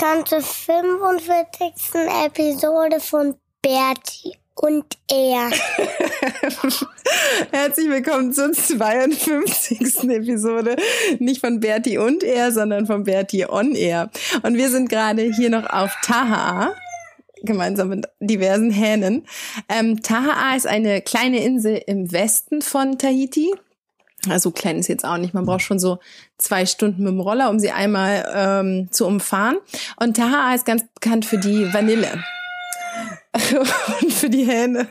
Die ganze 45. Episode von Bertie und er. Herzlich willkommen zur 52. Episode. Nicht von Bertie und er, sondern von Bertie on Air. Und wir sind gerade hier noch auf Tahaa gemeinsam mit diversen Hähnen. Ähm, Tahaa ist eine kleine Insel im Westen von Tahiti. Also klein ist jetzt auch nicht. Man braucht schon so zwei Stunden mit dem Roller, um sie einmal ähm, zu umfahren. Und Tahaa ist ganz bekannt für die Vanille und für die Hähne.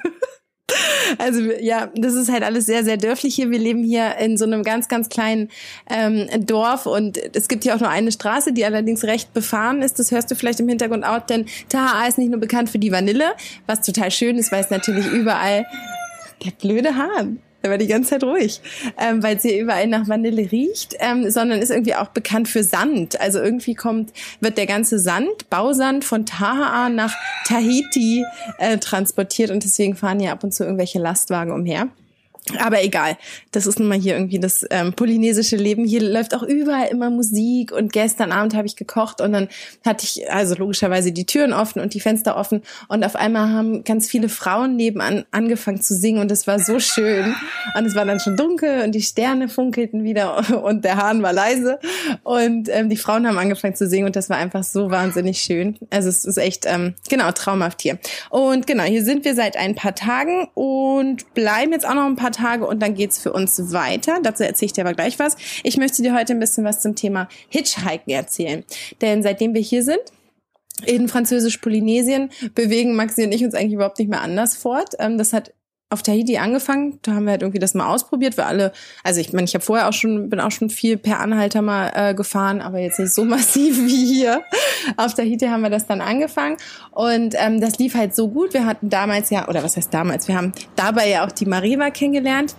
Also ja, das ist halt alles sehr, sehr dörflich hier. Wir leben hier in so einem ganz, ganz kleinen ähm, Dorf und es gibt hier auch nur eine Straße, die allerdings recht befahren ist. Das hörst du vielleicht im Hintergrund auch, denn Tahaa ist nicht nur bekannt für die Vanille, was total schön ist, weil es natürlich überall der blöde Hahn. Der war die ganze Zeit ruhig, ähm, weil sie überall nach Vanille riecht, ähm, sondern ist irgendwie auch bekannt für Sand. Also irgendwie kommt, wird der ganze Sand, Bausand von Tahaa nach Tahiti äh, transportiert und deswegen fahren hier ab und zu irgendwelche Lastwagen umher. Aber egal, das ist nun mal hier irgendwie das ähm, polynesische Leben. Hier läuft auch überall immer Musik und gestern Abend habe ich gekocht und dann hatte ich also logischerweise die Türen offen und die Fenster offen und auf einmal haben ganz viele Frauen nebenan angefangen zu singen und es war so schön und es war dann schon dunkel und die Sterne funkelten wieder und der Hahn war leise und ähm, die Frauen haben angefangen zu singen und das war einfach so wahnsinnig schön. Also es ist echt ähm, genau traumhaft hier. Und genau, hier sind wir seit ein paar Tagen und bleiben jetzt auch noch ein paar Tage und dann geht's für uns weiter. Dazu erzähle ich dir aber gleich was. Ich möchte dir heute ein bisschen was zum Thema Hitchhiken erzählen. Denn seitdem wir hier sind, in Französisch-Polynesien bewegen Maxi und ich uns eigentlich überhaupt nicht mehr anders fort. Ähm, das hat auf Tahiti angefangen, da haben wir halt irgendwie das mal ausprobiert, wir alle, also ich meine, ich habe vorher auch schon, bin auch schon viel per Anhalter mal äh, gefahren, aber jetzt nicht so massiv wie hier. Auf Tahiti haben wir das dann angefangen. Und ähm, das lief halt so gut. Wir hatten damals ja, oder was heißt damals, wir haben dabei ja auch die Mariva kennengelernt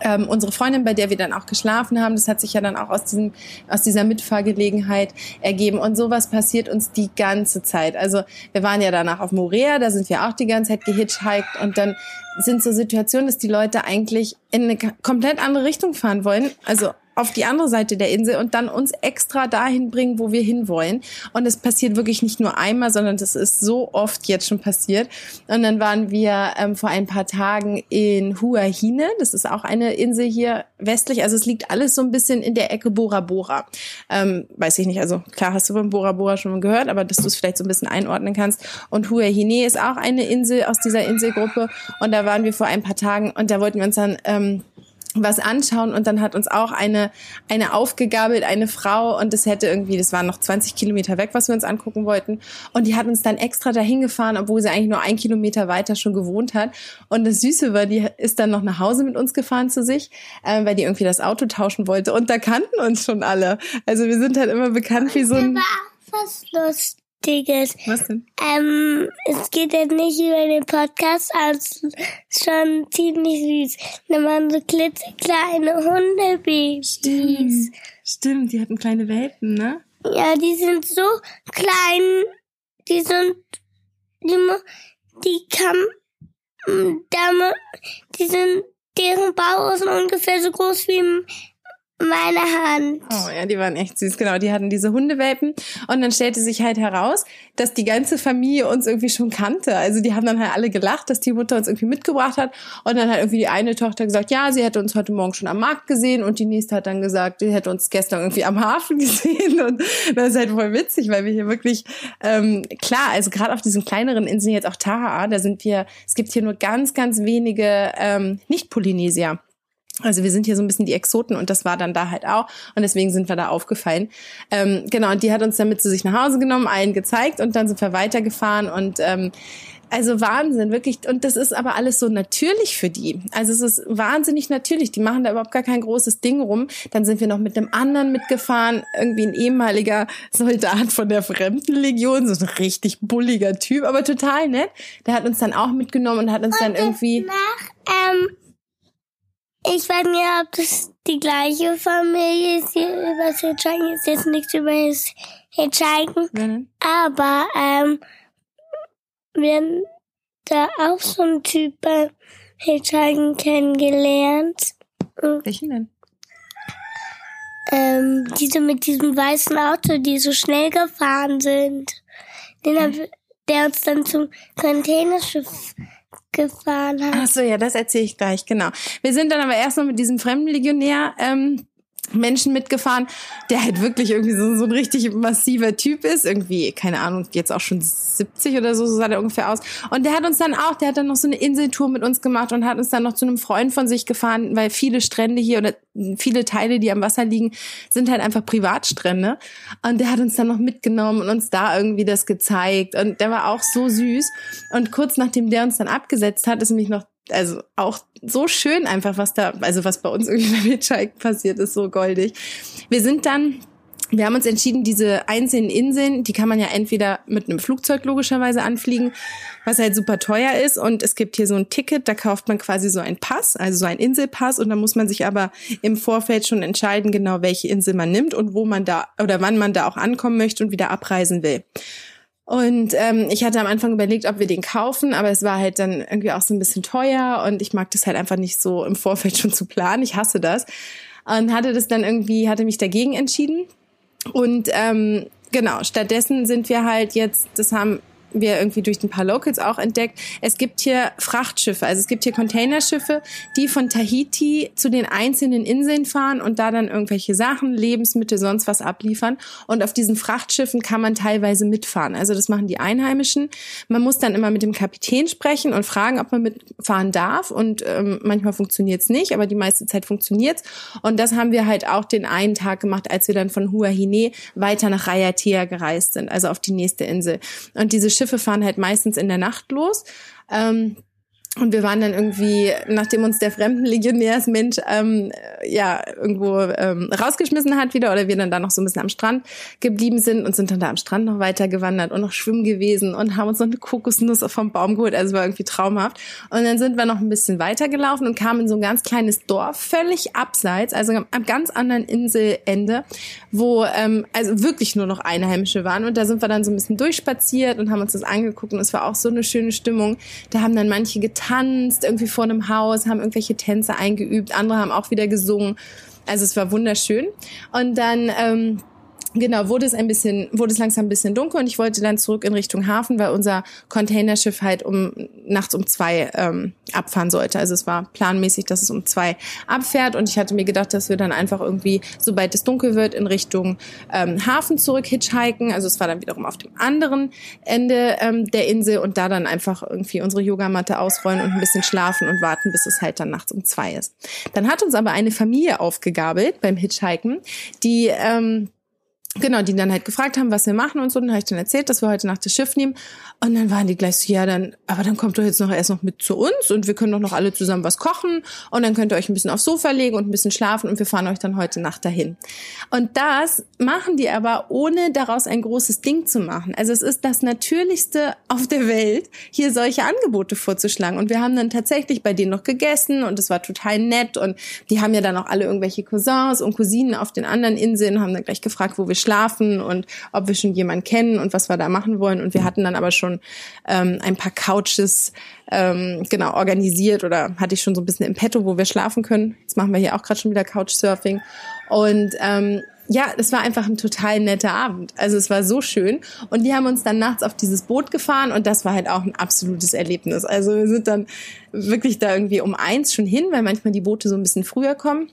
ähm, unsere Freundin, bei der wir dann auch geschlafen haben, das hat sich ja dann auch aus, diesem, aus dieser Mitfahrgelegenheit ergeben. Und sowas passiert uns die ganze Zeit. Also wir waren ja danach auf Morea, da sind wir auch die ganze Zeit gehitchhiked und dann sind so Situationen, dass die Leute eigentlich in eine komplett andere Richtung fahren wollen. Also auf die andere Seite der Insel und dann uns extra dahin bringen, wo wir hinwollen. Und es passiert wirklich nicht nur einmal, sondern das ist so oft jetzt schon passiert. Und dann waren wir ähm, vor ein paar Tagen in Huahine. Das ist auch eine Insel hier westlich. Also es liegt alles so ein bisschen in der Ecke Bora Bora. Ähm, weiß ich nicht. Also klar hast du von Bora Bora schon mal gehört, aber dass du es vielleicht so ein bisschen einordnen kannst. Und Huahine ist auch eine Insel aus dieser Inselgruppe. Und da waren wir vor ein paar Tagen und da wollten wir uns dann ähm, was anschauen und dann hat uns auch eine eine aufgegabelt eine Frau und das hätte irgendwie das waren noch 20 Kilometer weg was wir uns angucken wollten. Und die hat uns dann extra dahin gefahren obwohl sie eigentlich nur ein Kilometer weiter schon gewohnt hat. Und das Süße war die ist dann noch nach Hause mit uns gefahren zu sich äh, weil die irgendwie das Auto tauschen wollte. Und da kannten uns schon alle. Also wir sind halt immer bekannt wie so ein was lustig. Lustiges. Was denn? Ähm, es geht jetzt nicht über den Podcast, aber es ist schon ziemlich süß. Da waren so klitzekleine Hundebabys. Stimmt. Stimmt, die hatten kleine Welpen, ne? Ja, die sind so klein. Die sind, die, die kann, die sind, deren Bauch ist ungefähr so groß wie meine Hand. Oh ja, die waren echt süß. Genau, die hatten diese Hundewelpen. Und dann stellte sich halt heraus, dass die ganze Familie uns irgendwie schon kannte. Also die haben dann halt alle gelacht, dass die Mutter uns irgendwie mitgebracht hat. Und dann hat irgendwie die eine Tochter gesagt, ja, sie hätte uns heute Morgen schon am Markt gesehen. Und die nächste hat dann gesagt, sie hätte uns gestern irgendwie am Hafen gesehen. Und das ist halt voll witzig, weil wir hier wirklich, ähm, klar, also gerade auf diesen kleineren Inseln, jetzt auch Tahaa, da sind wir, es gibt hier nur ganz, ganz wenige ähm, Nicht-Polynesier. Also wir sind hier so ein bisschen die Exoten und das war dann da halt auch und deswegen sind wir da aufgefallen. Ähm, genau, und die hat uns dann mit zu sich nach Hause genommen, allen gezeigt und dann sind wir weitergefahren und ähm, also Wahnsinn, wirklich. Und das ist aber alles so natürlich für die. Also es ist wahnsinnig natürlich. Die machen da überhaupt gar kein großes Ding rum. Dann sind wir noch mit einem anderen mitgefahren, irgendwie ein ehemaliger Soldat von der Fremdenlegion, so ein richtig bulliger Typ, aber total nett. Der hat uns dann auch mitgenommen und hat uns und dann irgendwie. Nach, ähm, ich weiß nicht, ob das die gleiche Familie ist hier über das Hitchhiken. Ist jetzt nichts über das Hitchhiken. Mhm. Aber ähm, wir haben da auch so einen Typ beim Hitchhiken kennengelernt. Welchen denn? Ähm, diese mit diesem weißen Auto, die so schnell gefahren sind. Den hab, der uns dann zum Containerschiff gefahren hat. Ach so, ja, das erzähle ich gleich, genau. Wir sind dann aber erst noch mit diesem Fremdenlegionär ähm, Menschen mitgefahren, der halt wirklich irgendwie so, so ein richtig massiver Typ ist. Irgendwie, keine Ahnung, jetzt auch schon 70 oder so, so sah der ungefähr aus. Und der hat uns dann auch, der hat dann noch so eine Inseltour mit uns gemacht und hat uns dann noch zu einem Freund von sich gefahren, weil viele Strände hier oder viele Teile, die am Wasser liegen, sind halt einfach Privatstrände. Und der hat uns dann noch mitgenommen und uns da irgendwie das gezeigt. Und der war auch so süß. Und kurz nachdem der uns dann abgesetzt hat, ist nämlich noch also auch so schön einfach, was da, also was bei uns irgendwie bei Hitchhiken passiert ist, so goldig. Wir sind dann wir haben uns entschieden, diese einzelnen Inseln, die kann man ja entweder mit einem Flugzeug logischerweise anfliegen, was halt super teuer ist. Und es gibt hier so ein Ticket, da kauft man quasi so einen Pass, also so einen Inselpass. Und da muss man sich aber im Vorfeld schon entscheiden, genau welche Insel man nimmt und wo man da oder wann man da auch ankommen möchte und wieder abreisen will. Und ähm, ich hatte am Anfang überlegt, ob wir den kaufen, aber es war halt dann irgendwie auch so ein bisschen teuer und ich mag das halt einfach nicht so im Vorfeld schon zu planen. Ich hasse das. Und hatte das dann irgendwie, hatte mich dagegen entschieden. Und ähm, genau, stattdessen sind wir halt jetzt, das haben wir irgendwie durch ein paar Locals auch entdeckt. Es gibt hier Frachtschiffe, also es gibt hier Containerschiffe, die von Tahiti zu den einzelnen Inseln fahren und da dann irgendwelche Sachen, Lebensmittel, sonst was abliefern. Und auf diesen Frachtschiffen kann man teilweise mitfahren. Also das machen die Einheimischen. Man muss dann immer mit dem Kapitän sprechen und fragen, ob man mitfahren darf. Und ähm, manchmal funktioniert es nicht, aber die meiste Zeit funktioniert Und das haben wir halt auch den einen Tag gemacht, als wir dann von Hua Hine weiter nach Rayatea gereist sind, also auf die nächste Insel. Und diese Schiffe Schiffe fahren halt meistens in der Nacht los. Ähm, und wir waren dann irgendwie, nachdem uns der Fremdenlegionärsmensch ähm, ja irgendwo ähm, rausgeschmissen hat wieder oder wir dann da noch so ein bisschen am Strand geblieben sind und sind dann da am Strand noch weiter gewandert und noch schwimmen gewesen und haben uns noch eine Kokosnuss vom Baum geholt. Also war irgendwie traumhaft. Und dann sind wir noch ein bisschen weiter gelaufen und kamen in so ein ganz kleines Dorf, völlig abseits, also am ganz anderen Inselende, wo ähm, also wirklich nur noch Einheimische waren. Und da sind wir dann so ein bisschen durchspaziert und haben uns das angeguckt und es war auch so eine schöne Stimmung. Da haben dann manche getan getanzt, irgendwie vor einem Haus, haben irgendwelche Tänze eingeübt, andere haben auch wieder gesungen. Also es war wunderschön. Und dann ähm, Genau, wurde es ein bisschen, wurde es langsam ein bisschen dunkel und ich wollte dann zurück in Richtung Hafen, weil unser Containerschiff halt um nachts um zwei ähm, abfahren sollte. Also es war planmäßig, dass es um zwei abfährt und ich hatte mir gedacht, dass wir dann einfach irgendwie, sobald es dunkel wird, in Richtung ähm, Hafen zurück hitchhiken. Also es war dann wiederum auf dem anderen Ende ähm, der Insel und da dann einfach irgendwie unsere Yogamatte ausrollen und ein bisschen schlafen und warten, bis es halt dann nachts um zwei ist. Dann hat uns aber eine Familie aufgegabelt beim Hitchhiken, die ähm, Genau, die dann halt gefragt haben, was wir machen und so. Dann habe ich dann erzählt, dass wir heute Nacht das Schiff nehmen. Und dann waren die gleich so, ja, dann, aber dann kommt doch jetzt noch erst noch mit zu uns und wir können doch noch alle zusammen was kochen und dann könnt ihr euch ein bisschen aufs Sofa legen und ein bisschen schlafen und wir fahren euch dann heute Nacht dahin. Und das machen die aber, ohne daraus ein großes Ding zu machen. Also es ist das Natürlichste auf der Welt, hier solche Angebote vorzuschlagen. Und wir haben dann tatsächlich bei denen noch gegessen und es war total nett und die haben ja dann auch alle irgendwelche Cousins und Cousinen auf den anderen Inseln, haben dann gleich gefragt, wo wir schlafen und ob wir schon jemanden kennen und was wir da machen wollen. Und wir hatten dann aber schon ähm, ein paar Couches ähm, genau organisiert oder hatte ich schon so ein bisschen im Petto, wo wir schlafen können. Jetzt machen wir hier auch gerade schon wieder Couchsurfing. Und ähm, ja, es war einfach ein total netter Abend. Also es war so schön. Und die haben uns dann nachts auf dieses Boot gefahren und das war halt auch ein absolutes Erlebnis. Also wir sind dann wirklich da irgendwie um eins schon hin, weil manchmal die Boote so ein bisschen früher kommen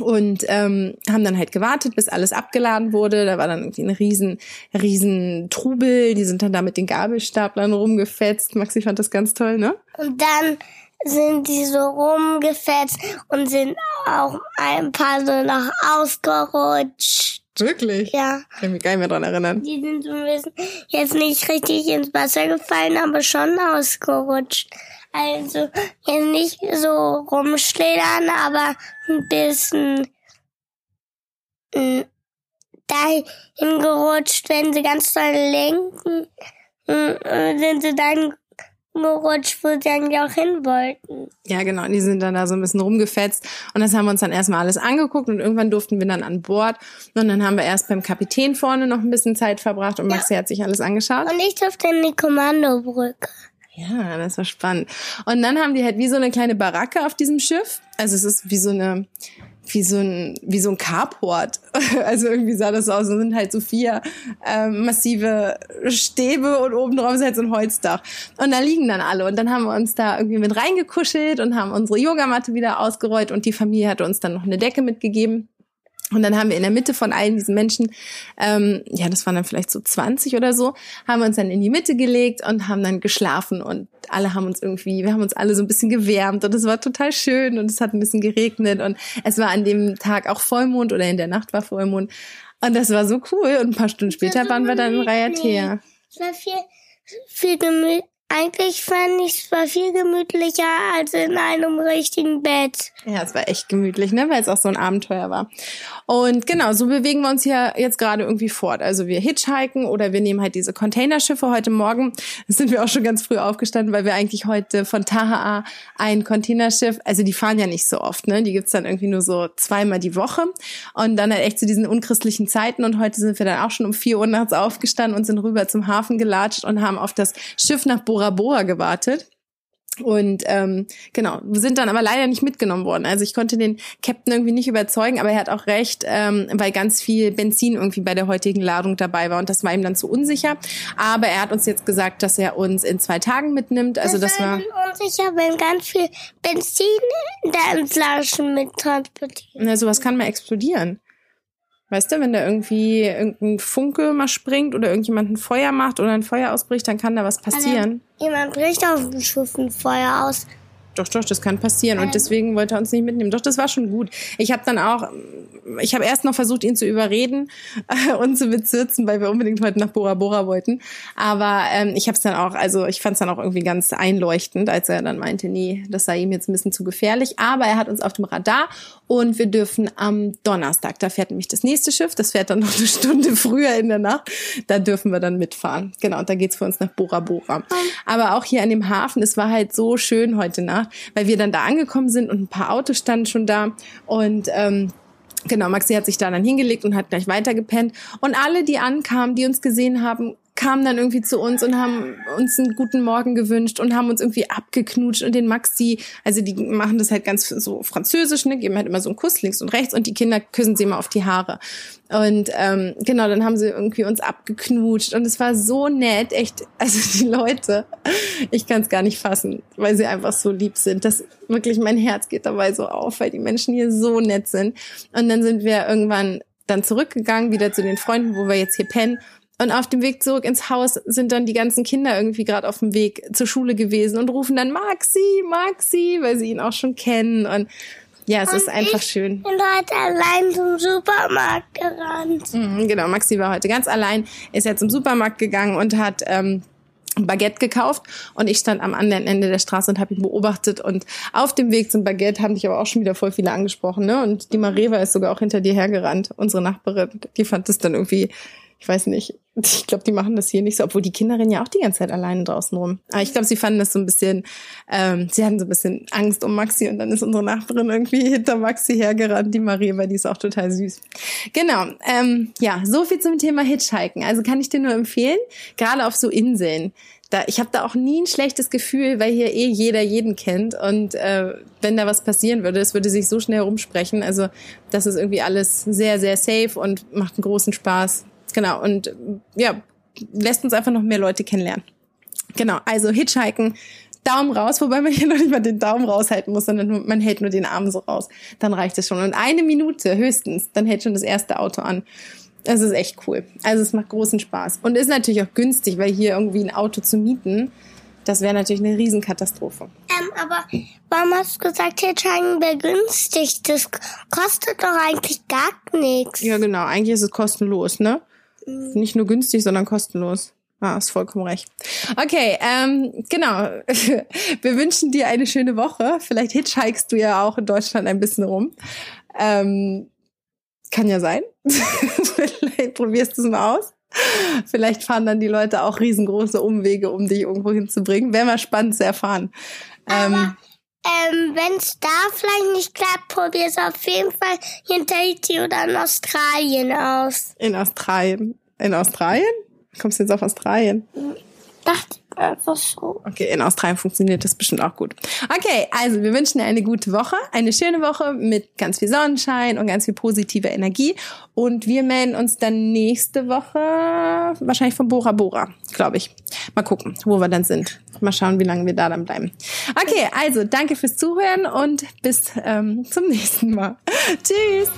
und ähm, haben dann halt gewartet, bis alles abgeladen wurde. Da war dann irgendwie ein riesen, riesen Trubel. Die sind dann da mit den Gabelstaplern rumgefetzt. Maxi fand das ganz toll, ne? Und dann sind die so rumgefetzt und sind auch ein paar so noch ausgerutscht. Wirklich? Ja. Ich kann mich gar nicht mehr dran erinnern. Die sind so ein bisschen jetzt nicht richtig ins Wasser gefallen, aber schon ausgerutscht. Also jetzt nicht so rumschlittern, aber ein bisschen mh, dahin gerutscht, wenn sie ganz doll lenken, mh, sind sie dann gerutscht, wo sie eigentlich auch hin wollten. Ja, genau. Die sind dann da so ein bisschen rumgefetzt. Und das haben wir uns dann erstmal alles angeguckt und irgendwann durften wir dann an Bord. Und dann haben wir erst beim Kapitän vorne noch ein bisschen Zeit verbracht und Maxi ja. hat sich alles angeschaut. Und ich durfte in die Kommandobrücke. Ja, das war spannend. Und dann haben die halt wie so eine kleine Baracke auf diesem Schiff. Also es ist wie so eine, wie so ein, wie so ein Carport. Also irgendwie sah das aus. Es sind halt so vier ähm, massive Stäbe und oben drauf ist halt so ein Holzdach. Und da liegen dann alle. Und dann haben wir uns da irgendwie mit reingekuschelt und haben unsere Yogamatte wieder ausgerollt und die Familie hatte uns dann noch eine Decke mitgegeben. Und dann haben wir in der Mitte von allen diesen Menschen, ähm, ja, das waren dann vielleicht so 20 oder so, haben wir uns dann in die Mitte gelegt und haben dann geschlafen. Und alle haben uns irgendwie, wir haben uns alle so ein bisschen gewärmt und es war total schön und es hat ein bisschen geregnet. Und es war an dem Tag auch Vollmond oder in der Nacht war Vollmond. Und das war so cool. Und ein paar Stunden später waren wir dann in Raiatea. Es war viel, viel gemütlich eigentlich fand ich es war viel gemütlicher als in einem richtigen Bett. Ja, es war echt gemütlich, ne, weil es auch so ein Abenteuer war. Und genau, so bewegen wir uns hier jetzt gerade irgendwie fort. Also wir hitchhiken oder wir nehmen halt diese Containerschiffe. Heute Morgen sind wir auch schon ganz früh aufgestanden, weil wir eigentlich heute von Tahaa ein Containerschiff, also die fahren ja nicht so oft, ne? Die gibt's dann irgendwie nur so zweimal die Woche. Und dann halt echt zu diesen unchristlichen Zeiten. Und heute sind wir dann auch schon um vier Uhr nachts aufgestanden und sind rüber zum Hafen gelatscht und haben auf das Schiff nach Bora Bora Bora gewartet. Und ähm, genau, wir sind dann aber leider nicht mitgenommen worden. Also ich konnte den Captain irgendwie nicht überzeugen, aber er hat auch recht, ähm, weil ganz viel Benzin irgendwie bei der heutigen Ladung dabei war und das war ihm dann zu unsicher. Aber er hat uns jetzt gesagt, dass er uns in zwei Tagen mitnimmt. Also das, das war unsicher, wenn ganz viel Benzin da in Flaschen mit transportiert. Na, sowas kann mal explodieren. Weißt du, wenn da irgendwie irgendein Funke mal springt oder irgendjemand ein Feuer macht oder ein Feuer ausbricht, dann kann da was passieren. Also, jemand bricht auf dem Schiff ein Feuer aus. Doch, doch, das kann passieren. Und deswegen wollte er uns nicht mitnehmen. Doch, das war schon gut. Ich habe dann auch, ich habe erst noch versucht, ihn zu überreden äh, und zu bezirzen, weil wir unbedingt heute nach Bora Bora wollten. Aber ähm, ich habe es dann auch, also ich fand es dann auch irgendwie ganz einleuchtend, als er dann meinte, nee, das sei ihm jetzt ein bisschen zu gefährlich. Aber er hat uns auf dem Radar und wir dürfen am Donnerstag, da fährt nämlich das nächste Schiff, das fährt dann noch eine Stunde früher in der Nacht, da dürfen wir dann mitfahren. Genau, und da geht's für uns nach Bora Bora. Aber auch hier an dem Hafen, es war halt so schön heute Nacht gemacht, weil wir dann da angekommen sind und ein paar Autos standen schon da und ähm, Genau, Maxi hat sich da dann hingelegt und hat gleich weitergepennt. Und alle, die ankamen, die uns gesehen haben, kamen dann irgendwie zu uns und haben uns einen guten Morgen gewünscht und haben uns irgendwie abgeknutscht und den Maxi, also die machen das halt ganz so französisch, ne, geben halt immer so einen Kuss links und rechts und die Kinder küssen sie immer auf die Haare. Und ähm, genau, dann haben sie irgendwie uns abgeknutscht und es war so nett, echt, also die Leute, ich kann es gar nicht fassen, weil sie einfach so lieb sind. Das wirklich mein Herz geht dabei so auf, weil die Menschen hier so nett sind. Und dann sind wir irgendwann dann zurückgegangen, wieder zu den Freunden, wo wir jetzt hier pennen und auf dem Weg zurück ins Haus sind dann die ganzen Kinder irgendwie gerade auf dem Weg zur Schule gewesen und rufen dann Maxi, Maxi, weil sie ihn auch schon kennen. Und ja, es und ist einfach schön. Ich bin heute allein zum Supermarkt gerannt. Mhm, genau, Maxi war heute ganz allein, ist ja zum Supermarkt gegangen und hat ähm, Baguette gekauft und ich stand am anderen Ende der Straße und habe ihn beobachtet und auf dem Weg zum Baguette haben dich aber auch schon wieder voll viele angesprochen, ne? Und die Mareva ist sogar auch hinter dir hergerannt, unsere Nachbarin. Die fand das dann irgendwie ich weiß nicht, ich glaube, die machen das hier nicht so, obwohl die Kinder rennen ja auch die ganze Zeit alleine draußen rum. Aber ich glaube, sie fanden das so ein bisschen, ähm, sie hatten so ein bisschen Angst um Maxi und dann ist unsere Nachbarin irgendwie hinter Maxi hergerannt, die Marie, weil die ist auch total süß. Genau, ähm, ja, so viel zum Thema Hitchhiken. Also kann ich dir nur empfehlen, gerade auf so Inseln. Da, ich habe da auch nie ein schlechtes Gefühl, weil hier eh jeder jeden kennt. Und äh, wenn da was passieren würde, es würde sich so schnell rumsprechen. Also das ist irgendwie alles sehr, sehr safe und macht einen großen Spaß. Genau, und ja, lässt uns einfach noch mehr Leute kennenlernen. Genau, also Hitchhiken, Daumen raus, wobei man hier noch nicht mal den Daumen raushalten muss, sondern man hält nur den Arm so raus. Dann reicht es schon. Und eine Minute höchstens, dann hält schon das erste Auto an. Das ist echt cool. Also es macht großen Spaß. Und ist natürlich auch günstig, weil hier irgendwie ein Auto zu mieten Das wäre natürlich eine Riesenkatastrophe. Ähm, aber warum hast du gesagt, Hitchhiking wäre günstig? Das kostet doch eigentlich gar nichts. Ja, genau. Eigentlich ist es kostenlos, ne? Nicht nur günstig, sondern kostenlos. Ah, hast vollkommen recht. Okay, ähm, genau. Wir wünschen dir eine schöne Woche. Vielleicht hitchhikest du ja auch in Deutschland ein bisschen rum. Ähm, kann ja sein. Vielleicht probierst du es mal aus. Vielleicht fahren dann die Leute auch riesengroße Umwege, um dich irgendwo hinzubringen. Wäre mal spannend zu erfahren. Ähm, ähm, wenn es da vielleicht nicht klappt, probier es auf jeden Fall hier in Tahiti oder in Australien aus. In Australien? In Australien? Kommst du jetzt auf Australien? Dachte einfach so. Okay, in Australien funktioniert das bestimmt auch gut. Okay, also wir wünschen dir eine gute Woche, eine schöne Woche mit ganz viel Sonnenschein und ganz viel positiver Energie. Und wir melden uns dann nächste Woche wahrscheinlich von Bora Bora, glaube ich. Mal gucken, wo wir dann sind. Mal schauen, wie lange wir da dann bleiben. Okay, also danke fürs Zuhören und bis ähm, zum nächsten Mal. Tschüss.